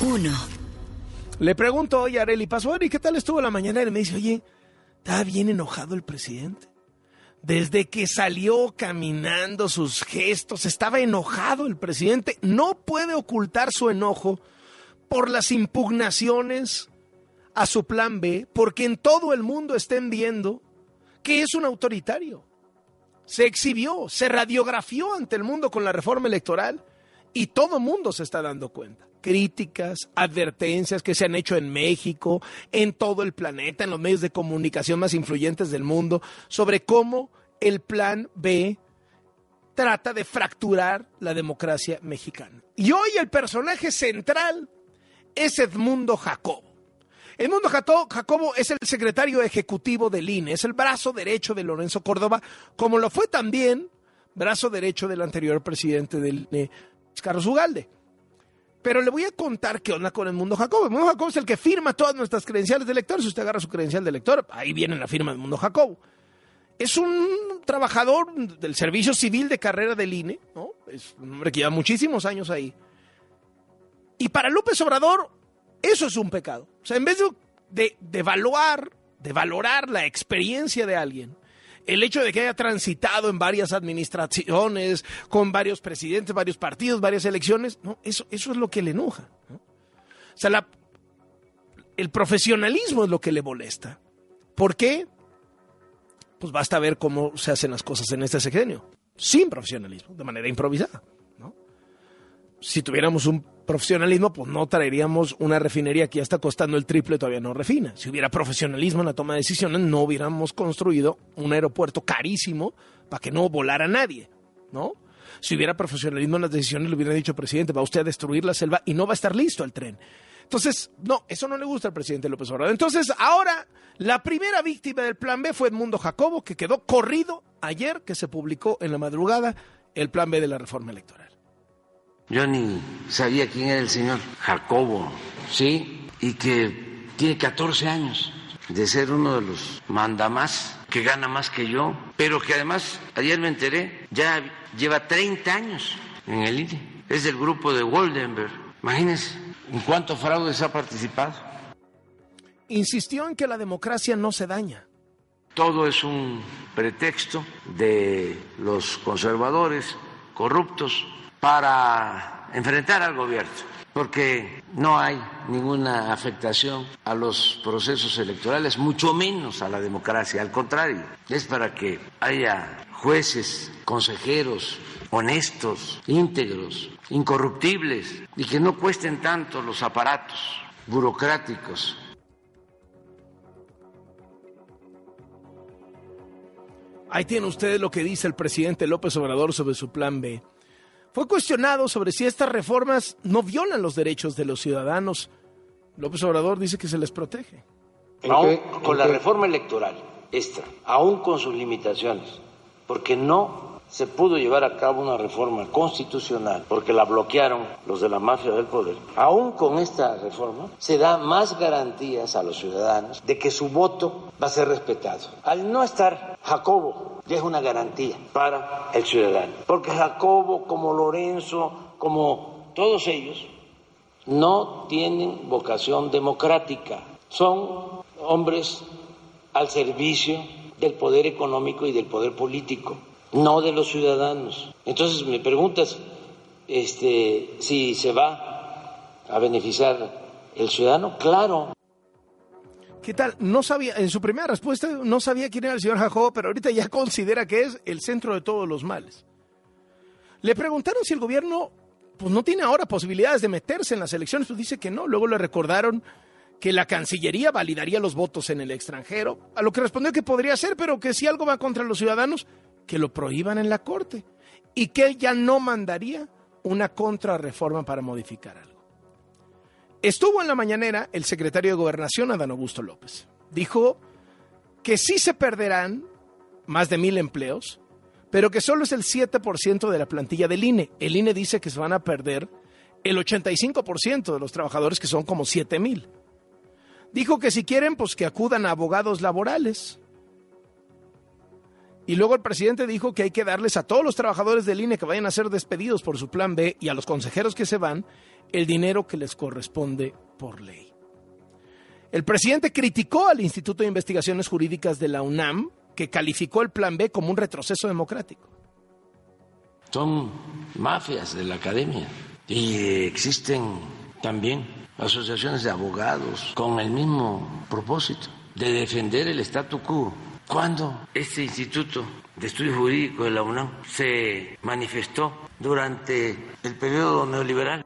1. Le pregunto hoy a Areli Paso, ¿y qué tal estuvo la mañana? Y me dice, oye, está bien enojado el presidente. Desde que salió caminando sus gestos, estaba enojado el presidente. No puede ocultar su enojo por las impugnaciones a su plan B, porque en todo el mundo estén viendo que es un autoritario. Se exhibió, se radiografió ante el mundo con la reforma electoral y todo mundo se está dando cuenta. Críticas, advertencias que se han hecho en México, en todo el planeta, en los medios de comunicación más influyentes del mundo, sobre cómo el plan B trata de fracturar la democracia mexicana. Y hoy el personaje central es Edmundo Jacobo. Edmundo Jacobo es el secretario ejecutivo del INE, es el brazo derecho de Lorenzo Córdoba, como lo fue también brazo derecho del anterior presidente del INE, Carlos Ugalde. Pero le voy a contar qué onda con Edmundo Jacobo. Edmundo Jacobo es el que firma todas nuestras credenciales de lector. Si usted agarra su credencial de lector, ahí viene la firma de Edmundo Jacobo. Es un trabajador del servicio civil de carrera del INE, ¿no? Es un hombre que lleva muchísimos años ahí. Y para López Obrador, eso es un pecado. O sea, en vez de, de, evaluar, de valorar la experiencia de alguien, el hecho de que haya transitado en varias administraciones, con varios presidentes, varios partidos, varias elecciones, no, eso, eso es lo que le enoja. O sea, el profesionalismo es lo que le molesta. ¿Por qué? Pues basta ver cómo se hacen las cosas en este sexenio, sin profesionalismo, de manera improvisada. Si tuviéramos un profesionalismo, pues no traeríamos una refinería que ya está costando el triple todavía no refina. Si hubiera profesionalismo en la toma de decisiones, no hubiéramos construido un aeropuerto carísimo para que no volara nadie, ¿no? Si hubiera profesionalismo en las decisiones, le hubiera dicho, presidente, va usted a destruir la selva y no va a estar listo el tren. Entonces, no, eso no le gusta al presidente López Obrador. Entonces, ahora, la primera víctima del plan B fue Edmundo Jacobo, que quedó corrido ayer que se publicó en la madrugada el plan B de la reforma electoral. Yo ni sabía quién era el señor Jacobo, ¿sí? Y que tiene 14 años de ser uno de los mandamás, que gana más que yo, pero que además, ayer me enteré, ya lleva 30 años en el INE. Es del grupo de Woldenberg. Imagínense, ¿en cuántos fraudes ha participado? Insistió en que la democracia no se daña. Todo es un pretexto de los conservadores corruptos para enfrentar al gobierno, porque no hay ninguna afectación a los procesos electorales, mucho menos a la democracia, al contrario, es para que haya jueces, consejeros honestos, íntegros, incorruptibles y que no cuesten tanto los aparatos burocráticos. Ahí tiene usted lo que dice el presidente López Obrador sobre su plan B. Fue cuestionado sobre si estas reformas no violan los derechos de los ciudadanos. López Obrador dice que se les protege. Aún con la reforma electoral, esta, aún con sus limitaciones, porque no se pudo llevar a cabo una reforma constitucional porque la bloquearon los de la mafia del poder. Aún con esta reforma se da más garantías a los ciudadanos de que su voto va a ser respetado. Al no estar Jacobo, ya es una garantía para el ciudadano. Porque Jacobo, como Lorenzo, como todos ellos, no tienen vocación democrática. Son hombres al servicio del poder económico y del poder político no de los ciudadanos. Entonces me preguntas este, si se va a beneficiar el ciudadano. Claro. ¿Qué tal? No sabía, en su primera respuesta no sabía quién era el señor Jacobo, pero ahorita ya considera que es el centro de todos los males. Le preguntaron si el gobierno pues no tiene ahora posibilidades de meterse en las elecciones, pues dice que no. Luego le recordaron que la Cancillería validaría los votos en el extranjero, a lo que respondió que podría ser, pero que si algo va contra los ciudadanos, que lo prohíban en la Corte y que ella no mandaría una contrarreforma para modificar algo. Estuvo en la mañanera el secretario de Gobernación, Adán Augusto López. Dijo que sí se perderán más de mil empleos, pero que solo es el 7% de la plantilla del INE. El INE dice que se van a perder el 85% de los trabajadores, que son como 7 mil. Dijo que si quieren, pues que acudan a abogados laborales. Y luego el presidente dijo que hay que darles a todos los trabajadores del INE que vayan a ser despedidos por su plan B y a los consejeros que se van el dinero que les corresponde por ley. El presidente criticó al Instituto de Investigaciones Jurídicas de la UNAM, que calificó el Plan B como un retroceso democrático. Son mafias de la academia y existen también asociaciones de abogados con el mismo propósito de defender el statu quo. Cuando este Instituto de Estudios Jurídicos de la UNAM se manifestó durante el periodo neoliberal.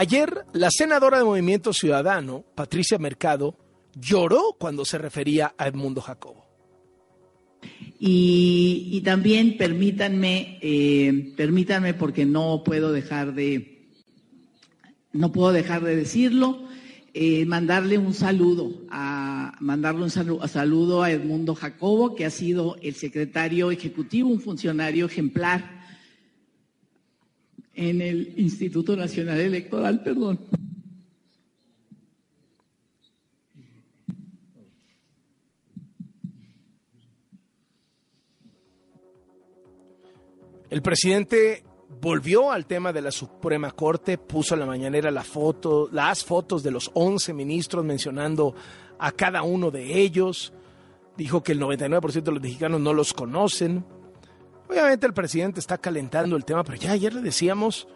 Ayer, la senadora de Movimiento Ciudadano, Patricia Mercado, lloró cuando se refería a Edmundo Jacobo. Y, también permítanme, eh, permítanme porque no puedo dejar de, no puedo dejar de decirlo, eh, mandarle un saludo a mandarle un saludo, saludo a Edmundo Jacobo, que ha sido el secretario ejecutivo, un funcionario ejemplar en el Instituto Nacional Electoral, perdón. El presidente volvió al tema de la Suprema Corte, puso en la mañanera la foto, las fotos de los 11 ministros mencionando a cada uno de ellos. Dijo que el 99% de los mexicanos no los conocen. Obviamente el presidente está calentando el tema, pero ya ayer le decíamos,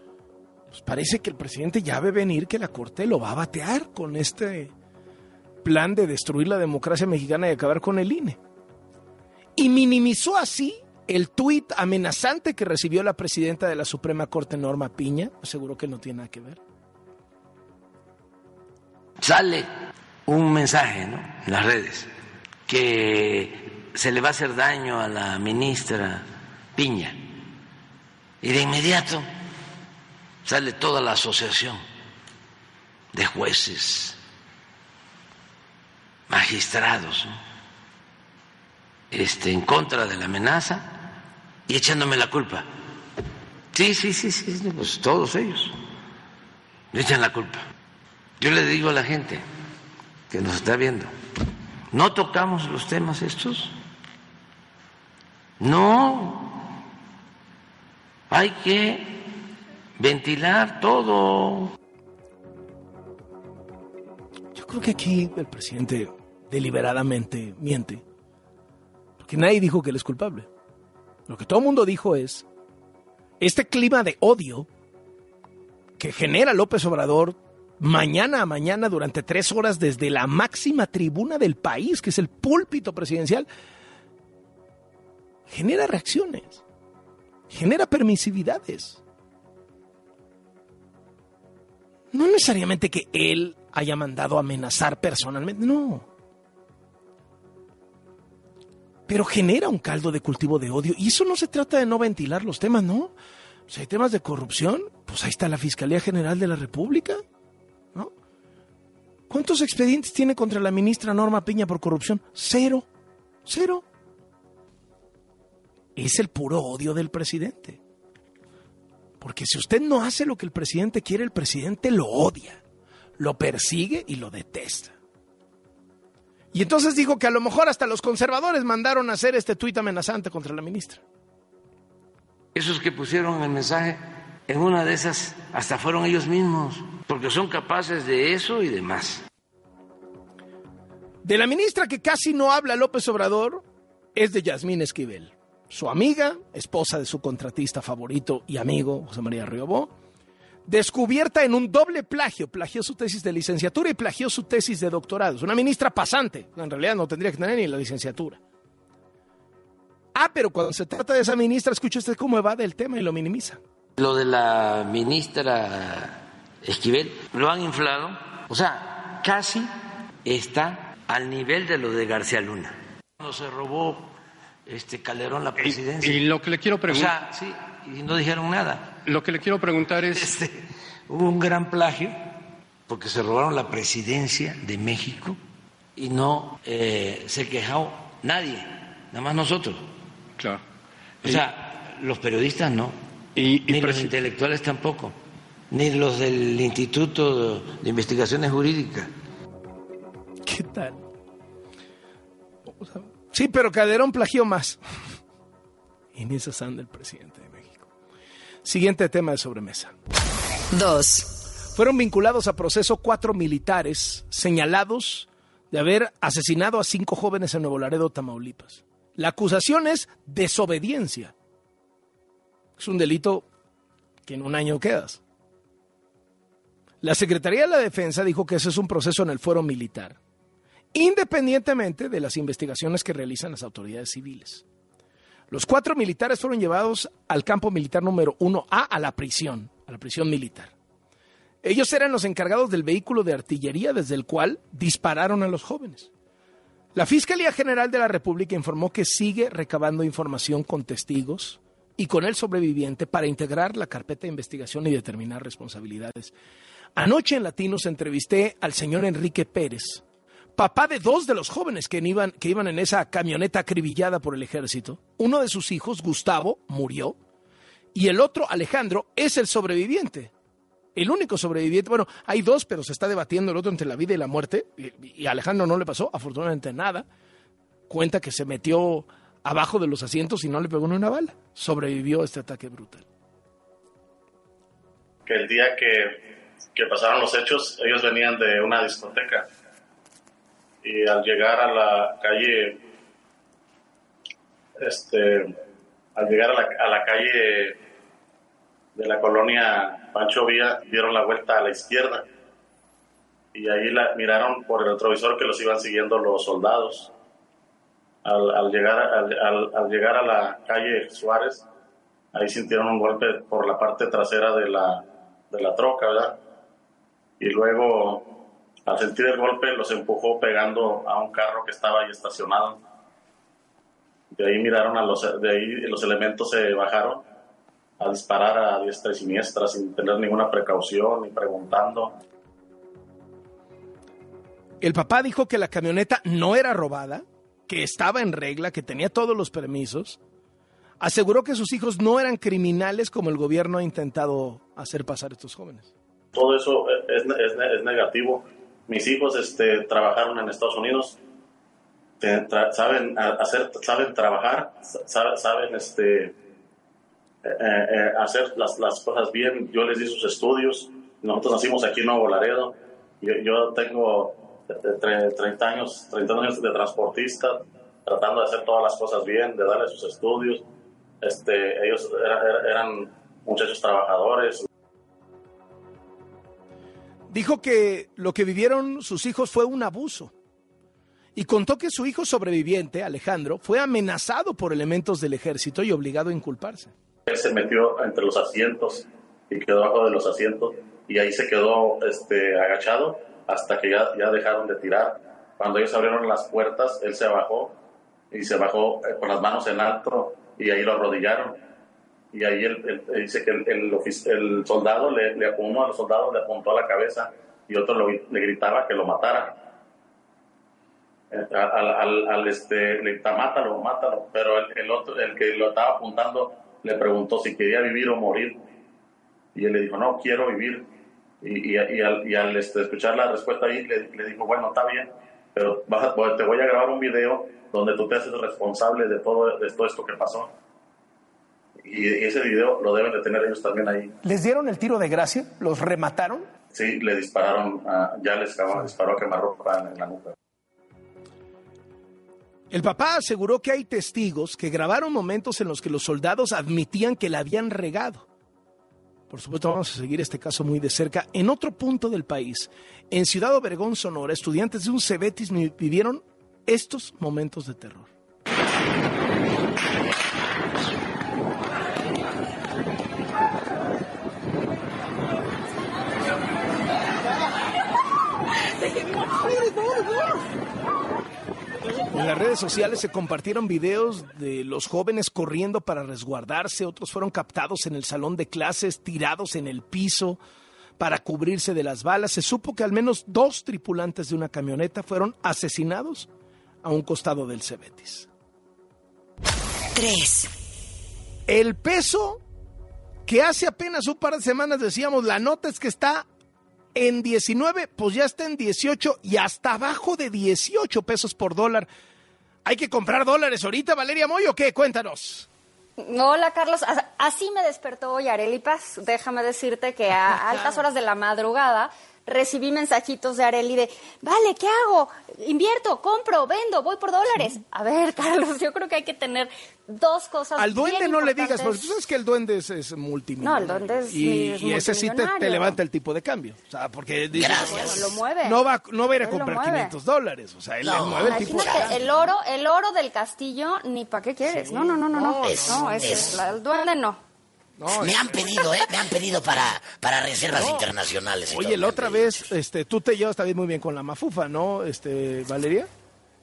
pues parece que el presidente ya ve venir que la Corte lo va a batear con este plan de destruir la democracia mexicana y acabar con el INE. Y minimizó así el tuit amenazante que recibió la presidenta de la Suprema Corte, Norma Piña, seguro que no tiene nada que ver. Sale un mensaje ¿no? en las redes que se le va a hacer daño a la ministra Piña. Y de inmediato sale toda la asociación de jueces, magistrados, este, en contra de la amenaza y echándome la culpa. Sí, sí, sí, sí, pues todos ellos me echan la culpa. Yo le digo a la gente que nos está viendo, no tocamos los temas estos. No, hay que ventilar todo. Yo creo que aquí el presidente deliberadamente miente, porque nadie dijo que él es culpable. Lo que todo el mundo dijo es, este clima de odio que genera López Obrador mañana a mañana durante tres horas desde la máxima tribuna del país, que es el púlpito presidencial, genera reacciones genera permisividades. No necesariamente que él haya mandado amenazar personalmente, no. Pero genera un caldo de cultivo de odio. Y eso no se trata de no ventilar los temas, ¿no? Si hay temas de corrupción, pues ahí está la Fiscalía General de la República, ¿no? ¿Cuántos expedientes tiene contra la ministra Norma Piña por corrupción? Cero. Cero es el puro odio del presidente. Porque si usted no hace lo que el presidente quiere, el presidente lo odia, lo persigue y lo detesta. Y entonces dijo que a lo mejor hasta los conservadores mandaron a hacer este tuit amenazante contra la ministra. Esos que pusieron el mensaje, en una de esas hasta fueron ellos mismos, porque son capaces de eso y de más. De la ministra que casi no habla López Obrador es de Yasmín Esquivel su amiga, esposa de su contratista favorito y amigo, José María Riobó, descubierta en un doble plagio. Plagió su tesis de licenciatura y plagió su tesis de doctorado. Es una ministra pasante. En realidad no tendría que tener ni la licenciatura. Ah, pero cuando se trata de esa ministra, escucha usted cómo evade el tema y lo minimiza. Lo de la ministra Esquivel lo han inflado. O sea, casi está al nivel de lo de García Luna. Cuando se robó este Calderón la presidencia. Y, lo que le quiero preguntar. O sea, sí, y no dijeron nada. Lo que le quiero preguntar es. Este, hubo un gran plagio porque se robaron la presidencia de México y no eh, se quejó nadie, nada más nosotros. Claro. O sea, los periodistas no, y, ni los intelectuales tampoco, ni los del Instituto de Investigaciones Jurídicas. ¿Qué tal? Sí, pero Calderón plagió más. En esas anda el presidente de México. Siguiente tema de sobremesa. Dos. Fueron vinculados a proceso cuatro militares señalados de haber asesinado a cinco jóvenes en Nuevo Laredo, Tamaulipas. La acusación es desobediencia. Es un delito que en un año quedas. La Secretaría de la Defensa dijo que ese es un proceso en el fuero militar, independientemente de las investigaciones que realizan las autoridades civiles. Los cuatro militares fueron llevados al campo militar número 1A a la prisión, a la prisión militar. Ellos eran los encargados del vehículo de artillería desde el cual dispararon a los jóvenes. La Fiscalía General de la República informó que sigue recabando información con testigos y con el sobreviviente para integrar la carpeta de investigación y determinar responsabilidades. Anoche en Latinos entrevisté al señor Enrique Pérez, papá de dos de los jóvenes que iban, que iban en esa camioneta acribillada por el ejército. Uno de sus hijos, Gustavo, murió y el otro, Alejandro, es el sobreviviente. El único sobreviviente, bueno, hay dos, pero se está debatiendo el otro entre la vida y la muerte. Y, Alejandro no le pasó, afortunadamente nada. Cuenta que se metió abajo de los asientos y no le pegó ni una bala. Sobrevivió a este ataque brutal. Que el día que, que pasaron los hechos, ellos venían de una discoteca y al llegar a la calle, este, al llegar a la, a la calle de la colonia Pancho Villa, dieron la vuelta a la izquierda y ahí la, miraron por el retrovisor que los iban siguiendo los soldados. Al, al llegar, al, al, al, llegar a la calle Suárez, ahí sintieron un golpe por la parte trasera de la, de la troca, ¿verdad? Y luego, al sentir el golpe, los empujó pegando a un carro que estaba ahí estacionado. De ahí miraron a los, de ahí los elementos se bajaron a disparar a diestra y siniestra sin tener ninguna precaución ni preguntando. El papá dijo que la camioneta no era robada, que estaba en regla, que tenía todos los permisos. Aseguró que sus hijos no eran criminales como el gobierno ha intentado hacer pasar a estos jóvenes. Todo eso es, es, es negativo. Mis hijos este, trabajaron en Estados Unidos, saben hacer, saben trabajar, saben este, eh, eh, hacer las, las, cosas bien. Yo les di sus estudios. Nosotros nacimos aquí en Nuevo Laredo. Yo, yo tengo 30 años, 30 años de transportista, tratando de hacer todas las cosas bien, de darle sus estudios. Este, ellos eran, eran muchachos trabajadores. Dijo que lo que vivieron sus hijos fue un abuso y contó que su hijo sobreviviente, Alejandro, fue amenazado por elementos del ejército y obligado a inculparse. Él se metió entre los asientos y quedó bajo de los asientos y ahí se quedó este, agachado hasta que ya, ya dejaron de tirar. Cuando ellos abrieron las puertas, él se bajó y se bajó eh, con las manos en alto y ahí lo arrodillaron. Y ahí él, él dice que el, el, el soldado, le, uno de los soldados le apuntó a la cabeza y otro le gritaba que lo matara. Al, al, al este, le gritaba, mátalo, mátalo. Pero el, el, otro, el que lo estaba apuntando le preguntó si quería vivir o morir. Y él le dijo, no, quiero vivir. Y, y, al, y al este, escuchar la respuesta ahí, le, le, dijo, bueno, está bien, pero vas a, te voy a grabar un video donde tú te haces responsable de todo, de todo esto que pasó. Y ese video lo deben de tener ellos también ahí. ¿Les dieron el tiro de gracia? ¿Los remataron? Sí, le dispararon, uh, ya les disparó a quemarropa en la nuca. El papá aseguró que hay testigos que grabaron momentos en los que los soldados admitían que la habían regado. Por supuesto, vamos a seguir este caso muy de cerca. En otro punto del país, en Ciudad Obregón, Sonora, estudiantes de un Cebetis vivieron estos momentos de terror. En las redes sociales se compartieron videos de los jóvenes corriendo para resguardarse, otros fueron captados en el salón de clases, tirados en el piso para cubrirse de las balas. Se supo que al menos dos tripulantes de una camioneta fueron asesinados a un costado del Cebetis. 3. El peso que hace apenas un par de semanas decíamos, la nota es que está en 19, pues ya está en 18 y hasta abajo de 18 pesos por dólar. ¿Hay que comprar dólares ahorita, Valeria Moyo? ¿Qué? Cuéntanos. Hola, Carlos. Así me despertó hoy Areli Paz. Déjame decirte que a altas horas de la madrugada recibí mensajitos de Areli de, vale, ¿qué hago? Invierto, compro, vendo, voy por dólares. A ver, Carlos, yo creo que hay que tener dos cosas. Al duende no le digas, porque tú sabes que el duende es, es multimillonario. No, el duende es Y, es y ese sí te, levanta el tipo de cambio. O sea, porque dices, Gracias. Bueno, lo mueve. no va, no va a ir a Él comprar mueve. 500 dólares. O sea, él No. le mueve el tipo de cambio. el oro, el oro del castillo, ni para qué quieres. No, no, no, no, no. Es- no, es- es, la- el duende no. No, Me han pedido, ¿eh? Me han pedido para, para reservas internacionales. y Oye, todo, la otra vez, este, tú te llevas también muy bien con la mafufa, ¿no, este, Valeria?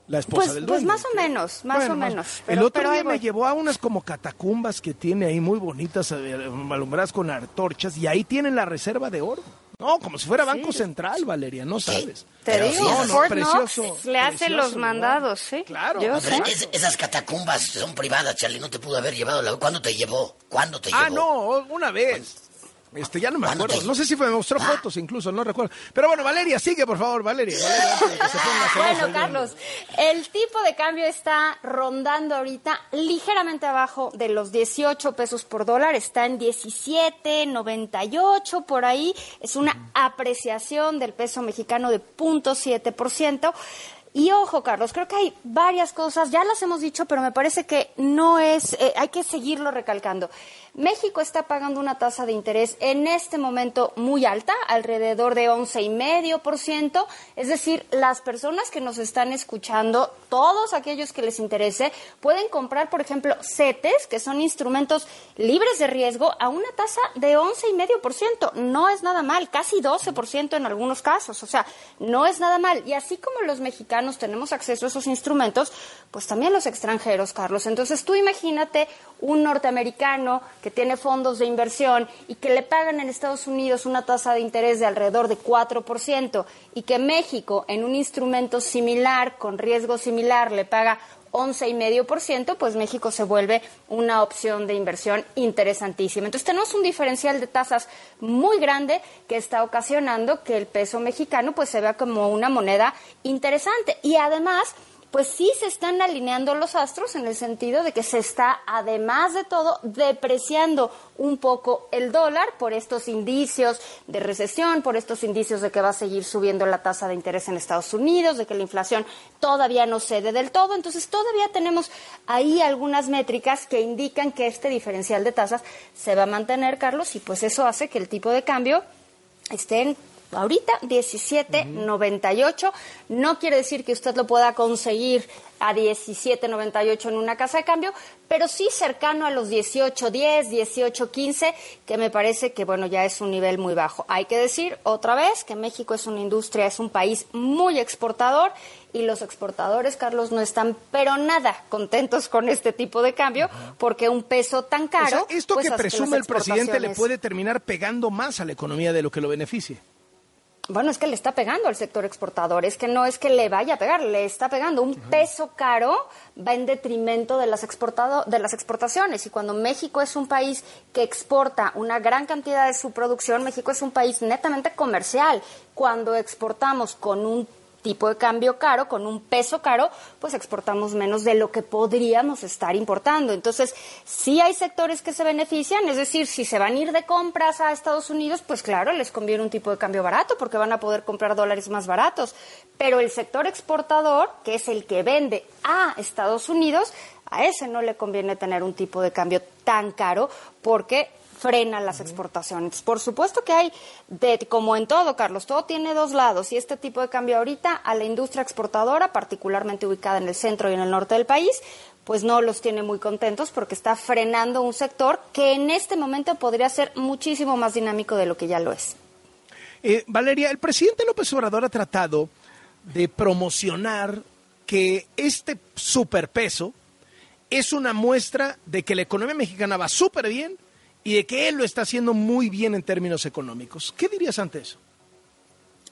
La esposa Pues- del pues duende. más o menos, más o menos, el pero- otro pero día me voy. llevó a unas como catacumbas que tiene ahí muy bonitas, eh, alumbradas con antorchas, y ahí tienen la reserva de oro. No, como si fuera Banco Central, Valeria, no sabes. Te Pero digo, sí, no, no, Fort precioso, Knox le hace precioso los mandados, sí. Claro. Yo sé. es- esas catacumbas son privadas, Charlie. No te pudo haber llevado. La... ¿Cuándo te llevó? ¿Cuándo te llevó? Ah, no, una vez. Este, ya no me ¿Cuándo acuerdo. No sé si me mostró fotos incluso, no recuerdo. Pero bueno, Valeria, sigue, por favor, Valeria. Que se ponga Bueno. Carlos, el tipo de cambio está rondando ahorita ligeramente abajo de los 18 pesos por dólar, está en 17.98 por ahí, es una apreciación del peso mexicano de 0.7%. Y ojo, Carlos, creo que hay varias cosas, ya las hemos dicho, pero me parece que no es, eh, hay que seguirlo recalcando. México está pagando una tasa de interés en este momento muy alta, alrededor de 11,5%. Es decir, las personas que nos están escuchando, todos aquellos que les interese, pueden comprar, por ejemplo, CETES, que son instrumentos libres de riesgo, a una tasa de 11,5%. No es nada mal, casi 12% en algunos casos. O sea, no es nada mal. Y así como los mexicanos tenemos acceso a esos instrumentos, pues también los extranjeros, Carlos. Entonces tú imagínate un norteamericano que tiene fondos de inversión y que le pagan en Estados Unidos una tasa de interés de alrededor de 4% y que México en un instrumento similar, con riesgo similar, le paga 11,5%, pues México se vuelve una opción de inversión interesantísima. Entonces tenemos un diferencial de tasas muy grande que está ocasionando que el peso mexicano pues se vea como una moneda interesante y además pues sí se están alineando los astros en el sentido de que se está, además de todo, depreciando un poco el dólar por estos indicios de recesión, por estos indicios de que va a seguir subiendo la tasa de interés en Estados Unidos, de que la inflación todavía no cede del todo. Entonces, todavía tenemos ahí algunas métricas que indican que este diferencial de tasas se va a mantener, Carlos, y pues eso hace que el tipo de cambio esté en ahorita 17.98. No quiere decir que usted lo pueda conseguir a 17.98 en una casa de cambio, pero sí cercano a los 18.10, 18.15, que me parece que bueno, ya es un nivel muy bajo. Hay que decir otra vez que México es una industria, es un país muy exportador y los exportadores, Carlos, no están pero nada contentos con este tipo de cambio porque un peso tan O caro sea, esto pues, que presume el presidente le puede terminar pegando más a la economía de lo que lo beneficie. Bueno, es que le está pegando al sector exportador, es que no es que le vaya a pegar, le está pegando. Un peso caro va en detrimento de las, exportado, de las exportaciones y cuando México es un país que exporta una gran cantidad de su producción, México es un país netamente comercial. Cuando exportamos con un tipo de cambio caro, con un peso caro, pues exportamos menos de lo que podríamos estar importando. Entonces, sí hay sectores que se benefician, es decir, si se van a ir de compras a Estados Unidos, pues claro, les conviene un tipo de cambio barato porque van a poder comprar dólares más baratos. Pero el sector exportador, que es el que vende a Estados Unidos, a ese no le conviene tener un tipo de cambio tan caro porque frena las exportaciones. Por supuesto que hay, de, como en todo, Carlos, todo tiene dos lados y este tipo de cambio ahorita a la industria exportadora, particularmente ubicada en el centro y en el norte del país, pues no los tiene muy contentos porque está frenando un sector que en este momento podría ser muchísimo más dinámico de lo que ya lo es. Eh, Valeria, el presidente López Obrador ha tratado de promocionar que este superpeso es una muestra de que la economía mexicana va súper bien y de que él lo está haciendo muy bien en términos económicos. ¿Qué dirías ante eso?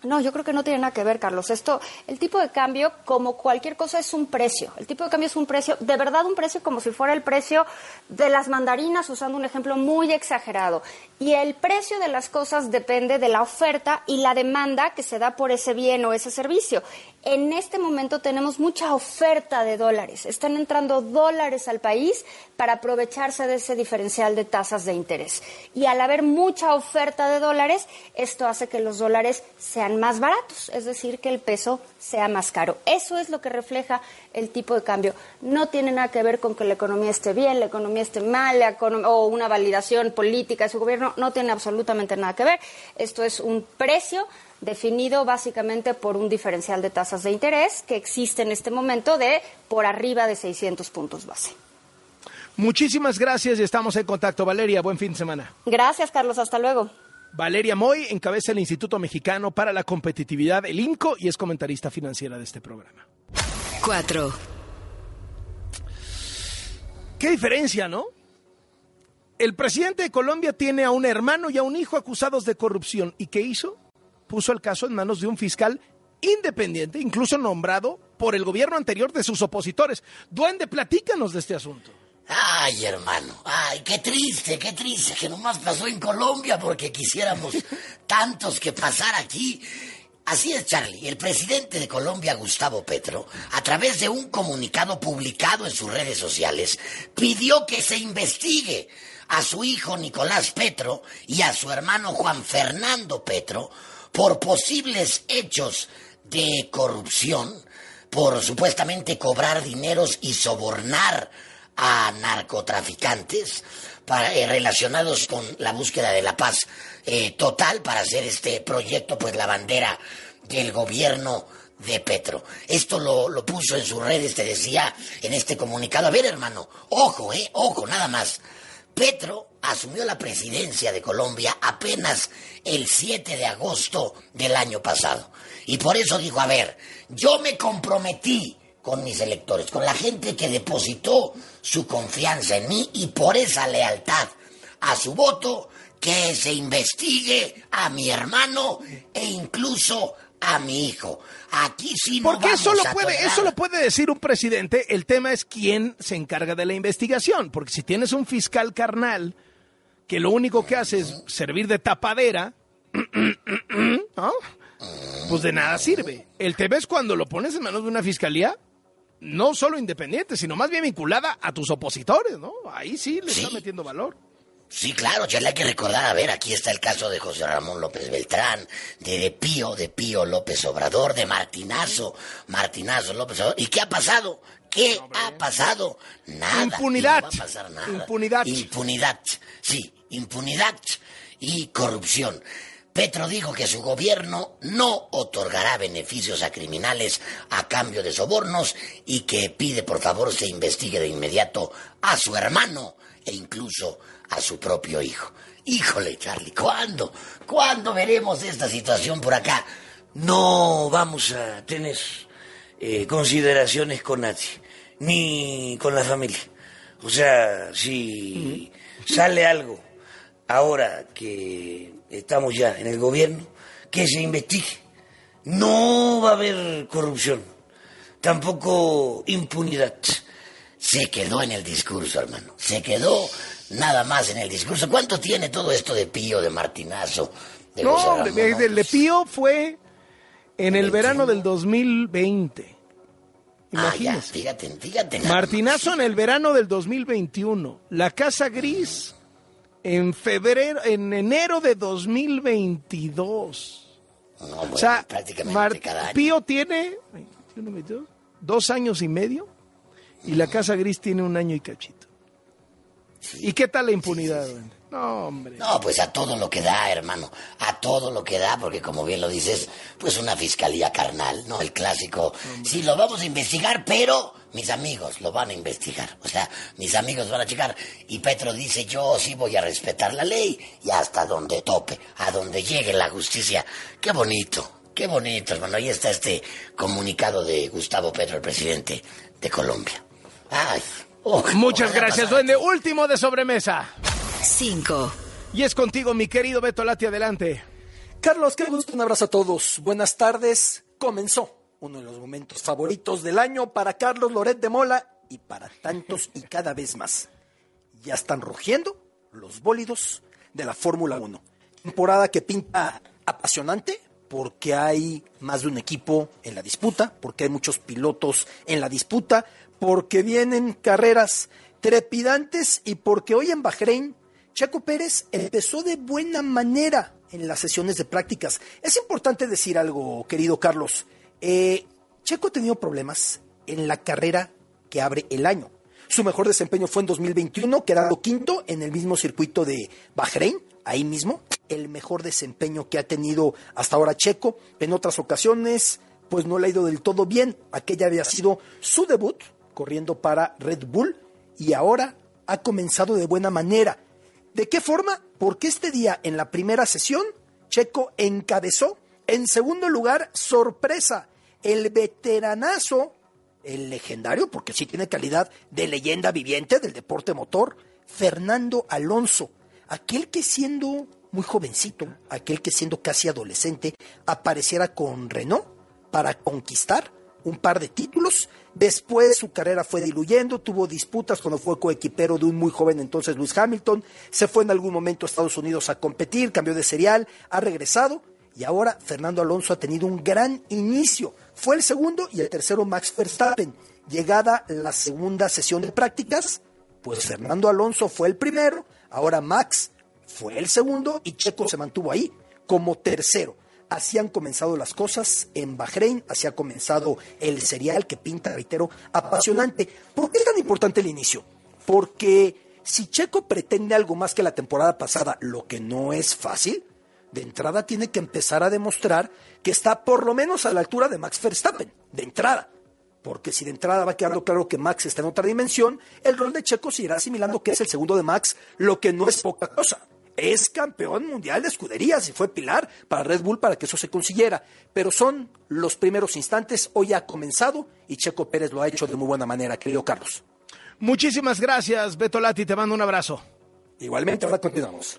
No, yo creo que no tiene nada que ver, Carlos. Esto, el tipo de cambio, como cualquier cosa, es un precio. El tipo de cambio es un precio, de verdad un precio como si fuera el precio de las mandarinas, usando un ejemplo muy exagerado. Y el precio de las cosas depende de la oferta y la demanda que se da por ese bien o ese servicio. En este momento tenemos mucha oferta de dólares. Están entrando dólares al país para aprovecharse de ese diferencial de tasas de interés. Y al haber mucha oferta de dólares, esto hace que los dólares sean más baratos, es decir, que el peso sea más caro. Eso es lo que refleja el tipo de cambio. No tiene nada que ver con que la economía esté bien, la economía esté mal, o una validación política de su gobierno. No tiene absolutamente nada que ver. Esto es un precio definido básicamente por un diferencial de tasas de interés que existe en este momento de por arriba de 600 puntos base. Muchísimas gracias y estamos en contacto. Valeria, buen fin de semana. Gracias, Carlos. Hasta luego. Valeria Moy encabeza el Instituto Mexicano para la Competitividad, el INCO, y es comentarista financiera de este programa. 4. Qué diferencia, ¿no? El presidente de Colombia tiene a un hermano y a un hijo acusados de corrupción. ¿Y qué hizo? puso el caso en manos de un fiscal independiente, incluso nombrado por el gobierno anterior de sus opositores. Duende, platícanos de este asunto. Ay, hermano, ay, qué triste, qué triste que nomás pasó en Colombia porque quisiéramos tantos que pasar aquí. Así es, Charlie. El presidente de Colombia, Gustavo Petro, a través de un comunicado publicado en sus redes sociales, pidió que se investigue a su hijo Nicolás Petro y a su hermano Juan Fernando Petro por posibles hechos de corrupción, por supuestamente cobrar dineros y sobornar a narcotraficantes eh, relacionados con la búsqueda de la paz eh, total para hacer este proyecto, pues la bandera del gobierno de Petro. Esto lo, lo puso en sus redes, te decía, en este comunicado. A ver, hermano, ojo, eh, ojo, nada más. Petro asumió la presidencia de Colombia apenas el 7 de agosto del año pasado. Y por eso dijo, a ver, yo me comprometí con mis electores, con la gente que depositó su confianza en mí y por esa lealtad a su voto, que se investigue a mi hermano e incluso a mi hijo. Aquí sí no Porque eso lo puede, eso lo puede decir un presidente. El tema es quién se encarga de la investigación. Porque si tienes un fiscal carnal que lo único que hace es servir de tapadera, pues de nada sirve. El tema es cuando lo pones en manos de una fiscalía, no solo independiente, sino más bien vinculada a tus opositores, ¿no? Ahí sí le está metiendo valor. Sí, claro, ya le hay que recordar, a ver, aquí está el caso de José Ramón López Beltrán, de, de Pío, de Pío López Obrador, de Martinazo, Martinazo López Obrador. ¿Y qué ha pasado? ¿Qué ha pasado? Nada. Impunidad. No va a pasar nada. Impunidad. Impunidad, sí, impunidad y corrupción. Petro dijo que su gobierno no otorgará beneficios a criminales a cambio de sobornos y que pide por favor se investigue de inmediato a su hermano e incluso a su propio hijo. Híjole, Charlie, ¿cuándo? ¿Cuándo veremos esta situación por acá? No vamos a tener eh, consideraciones con nadie, ni con la familia. O sea, si sale algo ahora que estamos ya en el gobierno, que se investigue. No va a haber corrupción, tampoco impunidad. Se quedó en el discurso, hermano. Se quedó nada más en el discurso. ¿Cuánto tiene todo esto de Pío, de Martinazo? De no, de, de, Pío fue en el verano del 2020. Imagínese. Ah, fíjate, fíjate. Martinazo en el verano del 2021. La Casa Gris en febrero, en enero de 2022. o sea, prácticamente Pío tiene dos años y medio y la Casa Gris tiene un año y cachito. ¿Y qué tal la impunidad? No, hombre. No, pues a todo lo que da, hermano. A todo lo que da, porque como bien lo dices, pues una fiscalía carnal, ¿no? El clásico. Sí, lo vamos a investigar, pero mis amigos lo van a investigar. O sea, mis amigos van a checar. Y Petro dice, yo sí voy a respetar la ley y hasta donde tope, a donde llegue la justicia. Qué bonito, qué bonito, hermano. Ahí está este comunicado de Gustavo Petro, el presidente de Colombia. Ay. Oh, Muchas gracias, duende. Último de sobremesa. 5. Y es contigo, mi querido Beto Lati, adelante. Carlos, qué gusto, un abrazo a todos. Buenas tardes. Comenzó uno de los momentos favoritos del año para Carlos Loret de Mola y para tantos y cada vez más. Ya están rugiendo los bólidos de la Fórmula 1. Temporada que pinta apasionante, porque hay más de un equipo en la disputa, porque hay muchos pilotos en la disputa, porque vienen carreras trepidantes y porque hoy en Bahrein Checo Pérez empezó de buena manera en las sesiones de prácticas. Es importante decir algo, querido Carlos. Eh, Checo ha tenido problemas en la carrera que abre el año. Su mejor desempeño fue en 2021, quedando quinto en el mismo circuito de Bahrein, ahí mismo. El mejor desempeño que ha tenido hasta ahora Checo. En otras ocasiones, pues no le ha ido del todo bien. Aquella había sido su debut corriendo para Red Bull y ahora ha comenzado de buena manera. ¿De qué forma? Porque este día en la primera sesión, Checo encabezó. En segundo lugar, sorpresa, el veteranazo el legendario, porque sí tiene calidad de leyenda viviente del deporte motor, Fernando Alonso, aquel que siendo muy jovencito, aquel que siendo casi adolescente, apareciera con Renault para conquistar un par de títulos. Después su carrera fue diluyendo, tuvo disputas cuando fue coequipero de un muy joven entonces Luis Hamilton, se fue en algún momento a Estados Unidos a competir, cambió de serial, ha regresado y ahora Fernando Alonso ha tenido un gran inicio. Fue el segundo y el tercero Max Verstappen. Llegada la segunda sesión de prácticas, pues Fernando Alonso fue el primero, ahora Max fue el segundo y Checo se mantuvo ahí como tercero. Así han comenzado las cosas en Bahrein, así ha comenzado el serial que pinta, reitero, apasionante. ¿Por qué es tan importante el inicio? Porque si Checo pretende algo más que la temporada pasada, lo que no es fácil, de entrada tiene que empezar a demostrar que está por lo menos a la altura de Max Verstappen, de entrada. Porque si de entrada va quedando claro que Max está en otra dimensión, el rol de Checo se irá asimilando que es el segundo de Max, lo que no es poca cosa. Es campeón mundial de escuderías y fue pilar para Red Bull para que eso se consiguiera. Pero son los primeros instantes, hoy ha comenzado y Checo Pérez lo ha hecho de muy buena manera, querido Carlos. Muchísimas gracias, Beto Lati, te mando un abrazo. Igualmente, ahora continuamos.